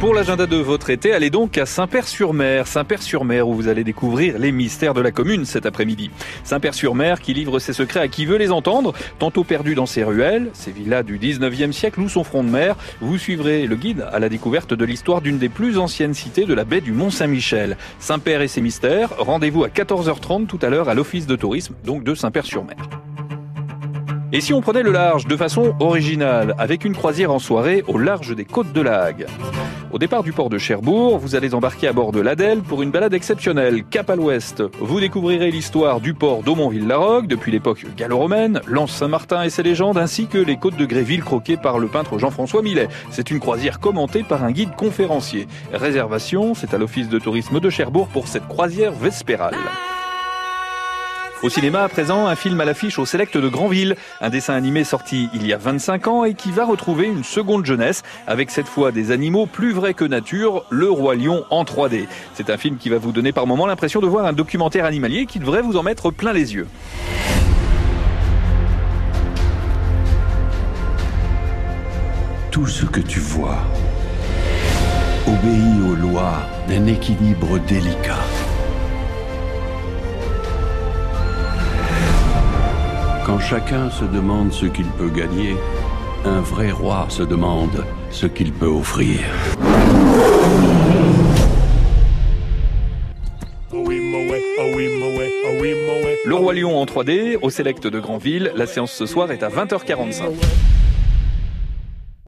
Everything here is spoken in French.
Pour l'agenda de votre été, allez donc à Saint-Père-sur-Mer. Saint-Père-sur-Mer où vous allez découvrir les mystères de la commune cet après-midi. Saint-Père-sur-Mer qui livre ses secrets à qui veut les entendre, tantôt perdu dans ses ruelles, ses villas du 19e siècle ou son front de mer. Vous suivrez le guide à la découverte de l'histoire d'une des plus anciennes cités de la baie du Mont-Saint-Michel. Saint-Père et ses mystères, rendez-vous à 14h30 tout à l'heure à l'office de tourisme donc de Saint-Père-sur-Mer. Et si on prenait le large de façon originale, avec une croisière en soirée au large des côtes de Lague Au départ du port de Cherbourg, vous allez embarquer à bord de l'Adèle pour une balade exceptionnelle, cap à l'ouest. Vous découvrirez l'histoire du port d'Aumonville-la-Roque depuis l'époque gallo-romaine, Lance Saint-Martin et ses légendes, ainsi que les côtes de Gréville croquées par le peintre Jean-François Millet. C'est une croisière commentée par un guide conférencier. Réservation, c'est à l'office de tourisme de Cherbourg pour cette croisière vespérale. Au cinéma, à présent, un film à l'affiche au Select de Granville, un dessin animé sorti il y a 25 ans et qui va retrouver une seconde jeunesse, avec cette fois des animaux plus vrais que nature, le roi lion en 3D. C'est un film qui va vous donner par moments l'impression de voir un documentaire animalier qui devrait vous en mettre plein les yeux. Tout ce que tu vois obéit aux lois d'un équilibre délicat. Quand chacun se demande ce qu'il peut gagner, un vrai roi se demande ce qu'il peut offrir. Le Roi Lion en 3D, au Select de Granville. La séance ce soir est à 20h45.